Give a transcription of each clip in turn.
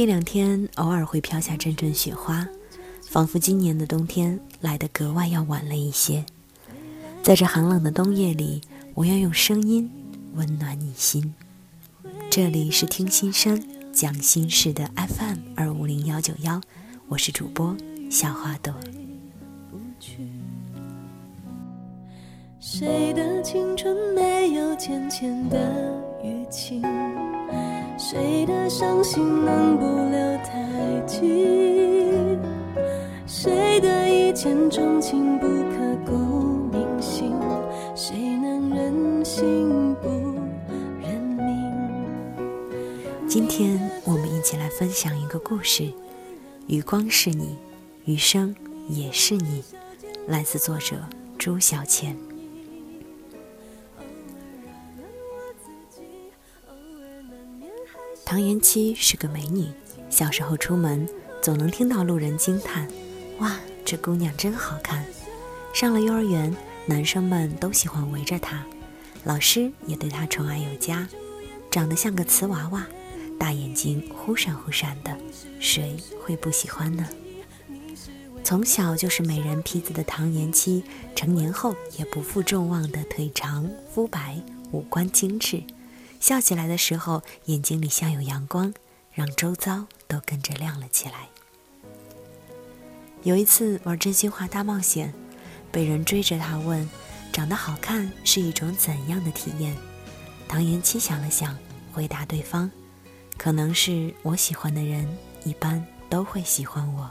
近两天偶尔会飘下阵阵雪花，仿佛今年的冬天来得格外要晚了一些。在这寒冷的冬夜里，我要用声音温暖你心。这里是听心声讲心事的 FM 二五零幺九幺，我是主播小花朵。谁的青春没有浅浅的淤青？谁的伤心能不留太久？谁的一见钟情不刻骨铭心？谁能忍心不认命？今天我们一起来分享一个故事：余光是你，余生也是你。来自作者朱小倩。唐延期是个美女，小时候出门总能听到路人惊叹：“哇，这姑娘真好看。”上了幼儿园，男生们都喜欢围着她，老师也对她宠爱有加。长得像个瓷娃娃，大眼睛忽闪忽闪的，谁会不喜欢呢？从小就是美人坯子的唐延期，成年后也不负众望的腿长肤白，五官精致。笑起来的时候，眼睛里像有阳光，让周遭都跟着亮了起来。有一次玩真心话大冒险，被人追着他问：“长得好看是一种怎样的体验？”唐延期想了想，回答对方：“可能是我喜欢的人，一般都会喜欢我。”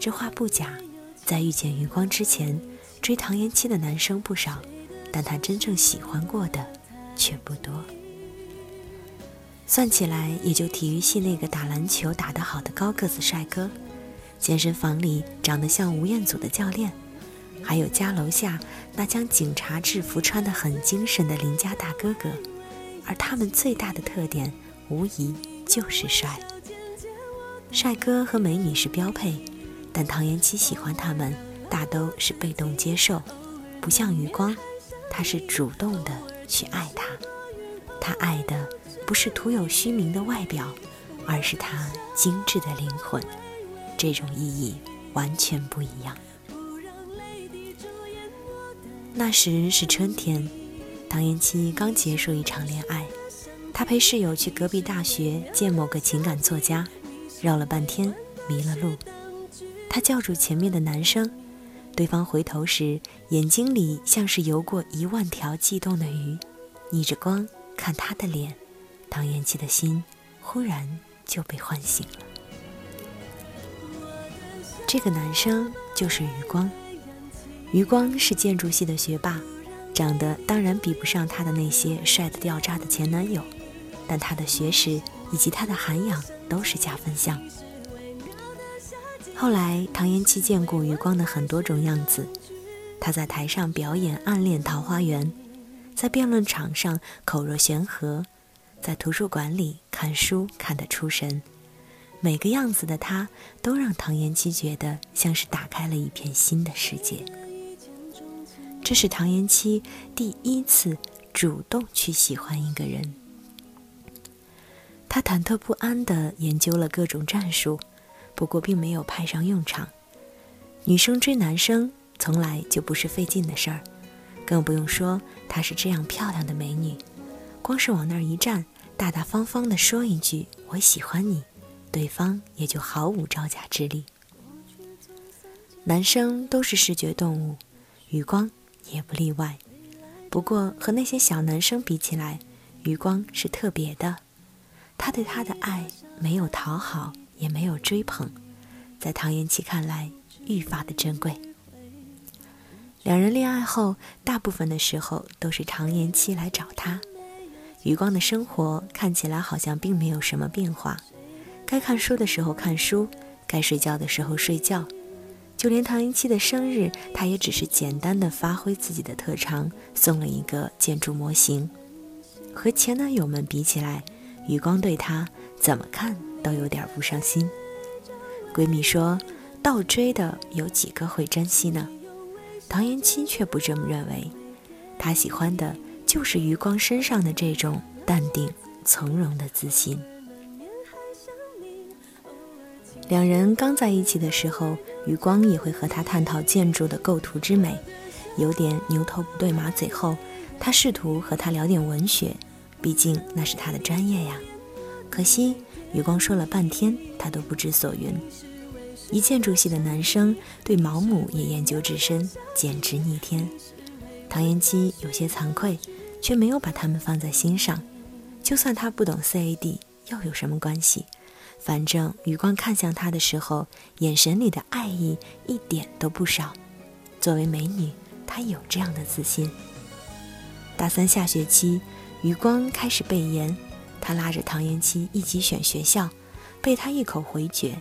这话不假，在遇见余光之前，追唐延期的男生不少，但他真正喜欢过的。却不多，算起来也就体育系那个打篮球打得好的高个子帅哥，健身房里长得像吴彦祖的教练，还有家楼下那将警察制服穿得很精神的邻家大哥哥，而他们最大的特点无疑就是帅。帅哥和美女是标配，但唐延期喜欢他们大都是被动接受，不像余光，他是主动的。去爱他，他爱的不是徒有虚名的外表，而是他精致的灵魂。这种意义完全不一样。那时是春天，唐延期刚结束一场恋爱，他陪室友去隔壁大学见某个情感作家，绕了半天迷了路。他叫住前面的男生。对方回头时，眼睛里像是游过一万条悸动的鱼，逆着光看他的脸，唐延琪的心忽然就被唤醒了。这个男生就是余光，余光是建筑系的学霸，长得当然比不上他的那些帅得掉渣的前男友，但他的学识以及他的涵养都是加分项。后来，唐延期见过余光的很多种样子。他在台上表演暗恋桃花源，在辩论场上口若悬河，在图书馆里看书看得出神。每个样子的他，都让唐延期觉得像是打开了一片新的世界。这是唐延期第一次主动去喜欢一个人。他忐忑不安地研究了各种战术。不过并没有派上用场。女生追男生从来就不是费劲的事儿，更不用说她是这样漂亮的美女，光是往那儿一站，大大方方地说一句“我喜欢你”，对方也就毫无招架之力。男生都是视觉动物，余光也不例外。不过和那些小男生比起来，余光是特别的。他对她的爱没有讨好。也没有追捧，在唐延期看来愈发的珍贵。两人恋爱后，大部分的时候都是唐延期来找他。余光的生活看起来好像并没有什么变化，该看书的时候看书，该睡觉的时候睡觉，就连唐延期的生日，他也只是简单的发挥自己的特长，送了一个建筑模型。和前男友们比起来，余光对他怎么看？都有点不上心。闺蜜说：“倒追的有几个会珍惜呢？”唐延期却不这么认为，他喜欢的就是余光身上的这种淡定从容的自信。两人刚在一起的时候，余光也会和他探讨建筑的构图之美，有点牛头不对马嘴后，他试图和他聊点文学，毕竟那是他的专业呀。可惜余光说了半天，他都不知所云。一建筑系的男生对毛姆也研究至深，简直逆天。唐延期有些惭愧，却没有把他们放在心上。就算他不懂 CAD，又有什么关系？反正余光看向他的时候，眼神里的爱意一点都不少。作为美女，她有这样的自信。大三下学期，余光开始背研，他拉着唐延期一起选学校，被他一口回绝。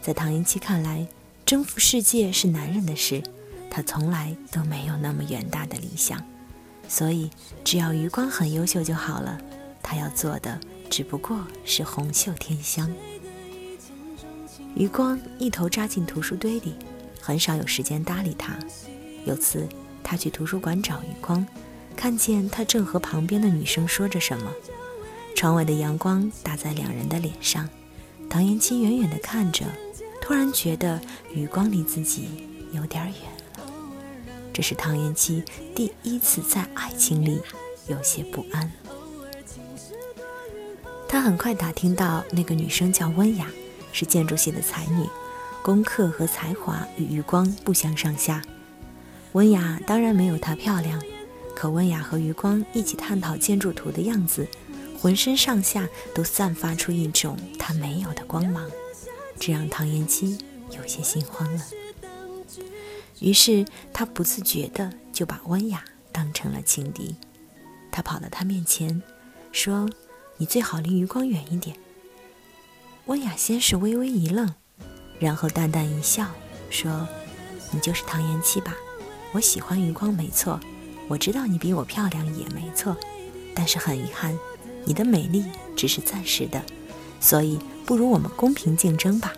在唐延期看来，征服世界是男人的事，他从来都没有那么远大的理想，所以只要余光很优秀就好了。他要做的只不过是红袖添香。余光一头扎进图书堆里，很少有时间搭理他。有次他去图书馆找余光，看见他正和旁边的女生说着什么，窗外的阳光打在两人的脸上，唐延期远远地看着。突然觉得余光离自己有点远了，这是唐延期第一次在爱情里有些不安。他很快打听到那个女生叫温雅，是建筑系的才女，功课和才华与余光不相上下。温雅当然没有她漂亮，可温雅和余光一起探讨建筑图的样子，浑身上下都散发出一种他没有的光芒。这让唐延期有些心慌了，于是他不自觉的就把温雅当成了情敌。他跑到他面前，说：“你最好离余光远一点。”温雅先是微微一愣，然后淡淡一笑，说：“你就是唐延期吧？我喜欢余光没错，我知道你比我漂亮也没错，但是很遗憾，你的美丽只是暂时的。”所以，不如我们公平竞争吧。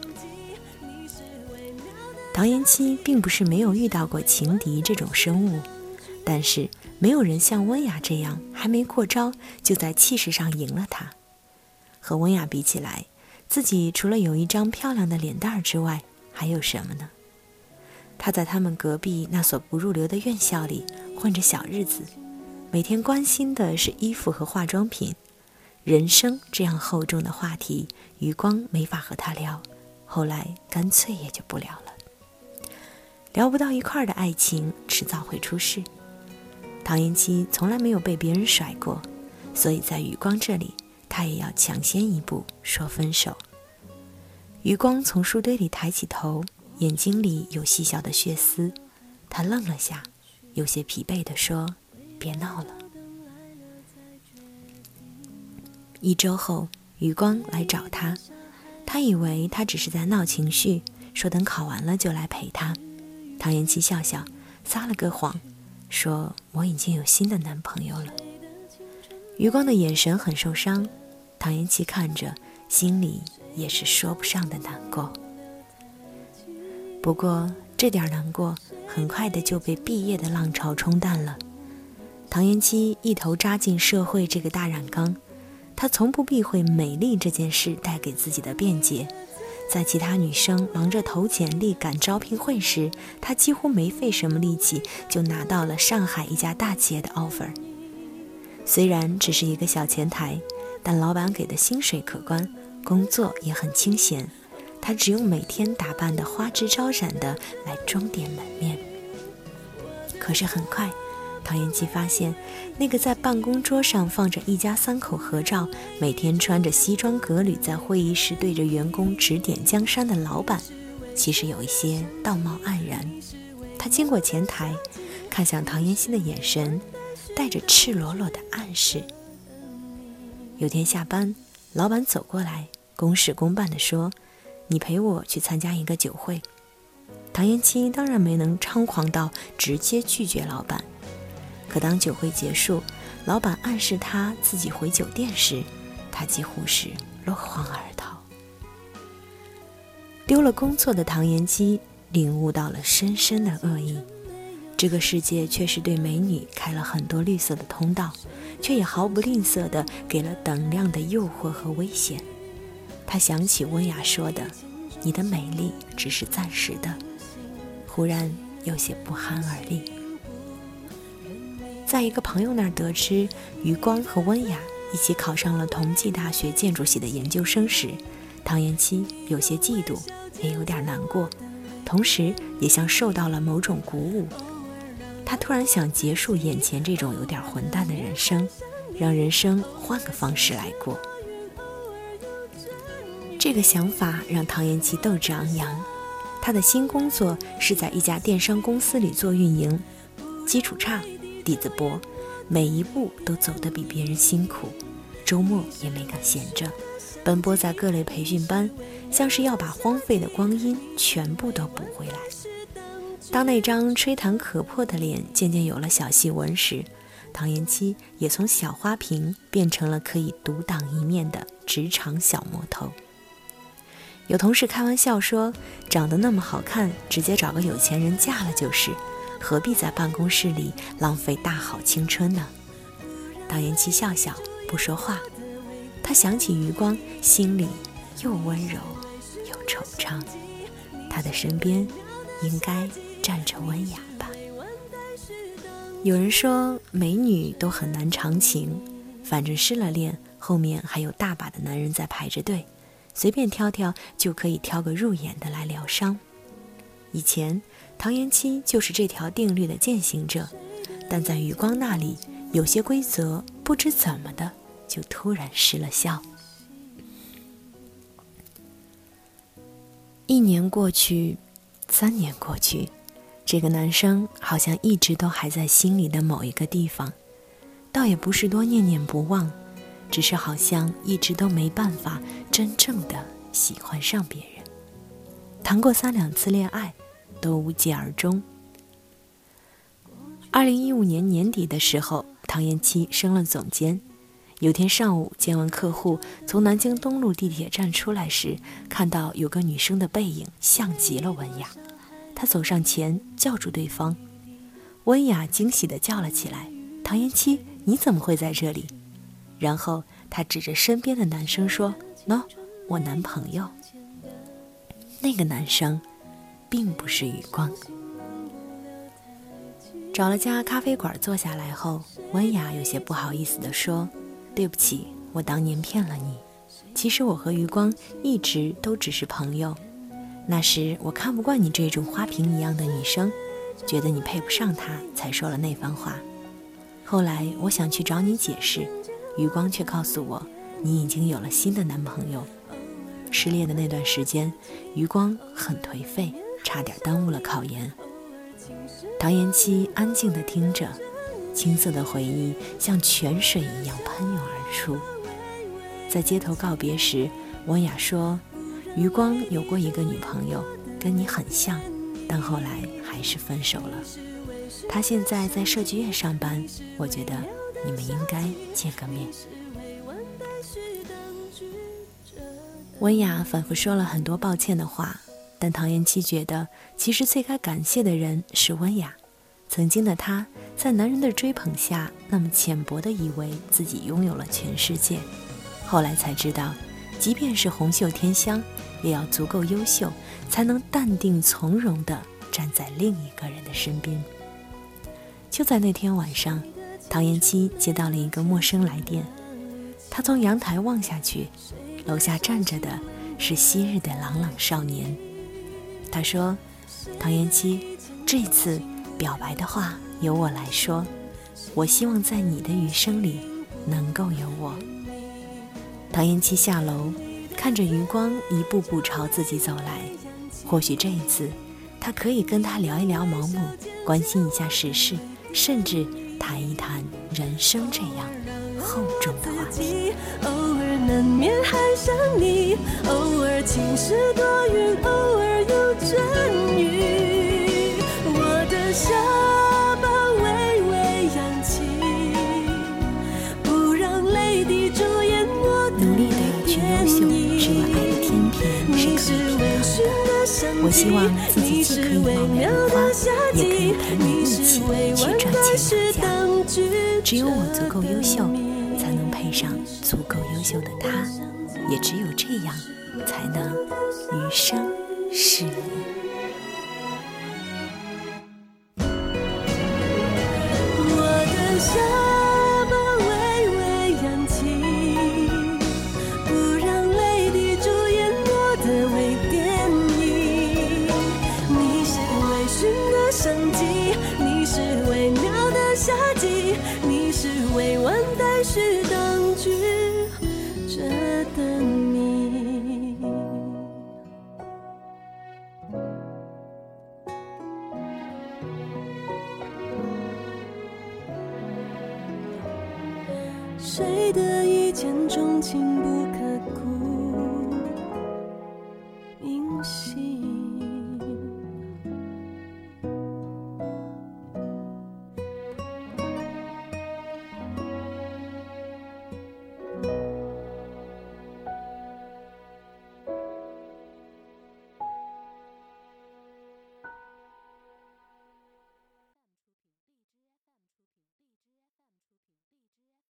唐延期并不是没有遇到过情敌这种生物，但是没有人像温雅这样，还没过招就在气势上赢了他。和温雅比起来，自己除了有一张漂亮的脸蛋儿之外，还有什么呢？他在他们隔壁那所不入流的院校里混着小日子，每天关心的是衣服和化妆品。人生这样厚重的话题，余光没法和他聊，后来干脆也就不聊了。聊不到一块儿的爱情，迟早会出事。唐延期从来没有被别人甩过，所以在余光这里，他也要抢先一步说分手。余光从书堆里抬起头，眼睛里有细小的血丝，他愣了下，有些疲惫地说：“别闹了。”一周后，余光来找他，他以为他只是在闹情绪，说等考完了就来陪他。唐延期笑笑，撒了个谎，说我已经有新的男朋友了。余光的眼神很受伤，唐延期看着，心里也是说不上的难过。不过这点难过，很快的就被毕业的浪潮冲淡了。唐延期一头扎进社会这个大染缸。他从不避讳美丽这件事带给自己的便捷，在其他女生忙着投简历赶招聘会时，他几乎没费什么力气就拿到了上海一家大企业的 offer。虽然只是一个小前台，但老板给的薪水可观，工作也很清闲。他只用每天打扮的花枝招展的来装点门面。可是很快。唐延期发现，那个在办公桌上放着一家三口合照，每天穿着西装革履在会议室对着员工指点江山的老板，其实有一些道貌岸然。他经过前台，看向唐延期的眼神，带着赤裸裸的暗示。有天下班，老板走过来，公事公办地说：“你陪我去参加一个酒会。”唐延期当然没能猖狂到直接拒绝老板。可当酒会结束，老板暗示他自己回酒店时，他几乎是落荒而逃。丢了工作的唐延基领悟到了深深的恶意。这个世界确实对美女开了很多绿色的通道，却也毫不吝啬地给了等量的诱惑和危险。他想起温雅说的：“你的美丽只是暂时的，忽然有些不寒而栗。在一个朋友那儿得知余光和温雅一起考上了同济大学建筑系的研究生时，唐延期有些嫉妒，也有点难过，同时也像受到了某种鼓舞。他突然想结束眼前这种有点混蛋的人生，让人生换个方式来过。这个想法让唐延期斗志昂扬。他的新工作是在一家电商公司里做运营，基础差，底子薄，每一步都走得比别人辛苦，周末也没敢闲着，奔波在各类培训班，像是要把荒废的光阴全部都补回来。当那张吹弹可破的脸渐渐有了小细纹时，唐延期也从小花瓶变成了可以独当一面的职场小魔头。有同事开玩笑说：“长得那么好看，直接找个有钱人嫁了就是，何必在办公室里浪费大好青春呢？”唐延期笑笑不说话。他想起余光，心里又温柔又惆怅。他的身边应该站着温雅吧？有人说美女都很难长情，反正失了恋，后面还有大把的男人在排着队。随便挑挑就可以挑个入眼的来疗伤。以前唐延期就是这条定律的践行者，但在余光那里，有些规则不知怎么的就突然失了效。一年过去，三年过去，这个男生好像一直都还在心里的某一个地方，倒也不是多念念不忘。只是好像一直都没办法真正的喜欢上别人，谈过三两次恋爱，都无疾而终。二零一五年年底的时候，唐延期升了总监。有天上午见完客户，从南京东路地铁站出来时，看到有个女生的背影像极了文雅，他走上前叫住对方，温雅惊喜地叫了起来：“唐延期，你怎么会在这里？”然后他指着身边的男生说：“喏，我男朋友。”那个男生，并不是余光。找了家咖啡馆坐下来后，温雅有些不好意思地说：“对不起，我当年骗了你。其实我和余光一直都只是朋友。那时我看不惯你这种花瓶一样的女生，觉得你配不上他，才说了那番话。后来我想去找你解释。”余光却告诉我，你已经有了新的男朋友。失恋的那段时间，余光很颓废，差点耽误了考研。唐延期安静地听着，青涩的回忆像泉水一样喷涌而出。在街头告别时，温雅说：“余光有过一个女朋友，跟你很像，但后来还是分手了。他现在在设计院上班，我觉得。”你们应该见个面。温雅反复说了很多抱歉的话，但唐延期觉得，其实最该感谢的人是温雅。曾经的他，在男人的追捧下，那么浅薄的以为自己拥有了全世界，后来才知道，即便是红袖添香，也要足够优秀，才能淡定从容地站在另一个人的身边。就在那天晚上。唐延期接到了一个陌生来电，他从阳台望下去，楼下站着的是昔日的朗朗少年。他说：“唐延期，这次表白的话由我来说，我希望在你的余生里能够有我。”唐延期下楼，看着余光一步步朝自己走来，或许这一次，他可以跟他聊一聊毛姆，关心一下时事，甚至。谈一谈人生这样厚重的话题。偶尔难免还想你，偶尔晴时多云，偶尔有阵雨。我的下巴微微扬起，不让泪滴主演我的努力的去优秀，是为爱的天平是可以平衡的。我希望自己既可以貌美如花，也可以陪你一起去赚钱养家。只有我足够优秀，有的他。也只有这样，才能余生谁的一见钟情不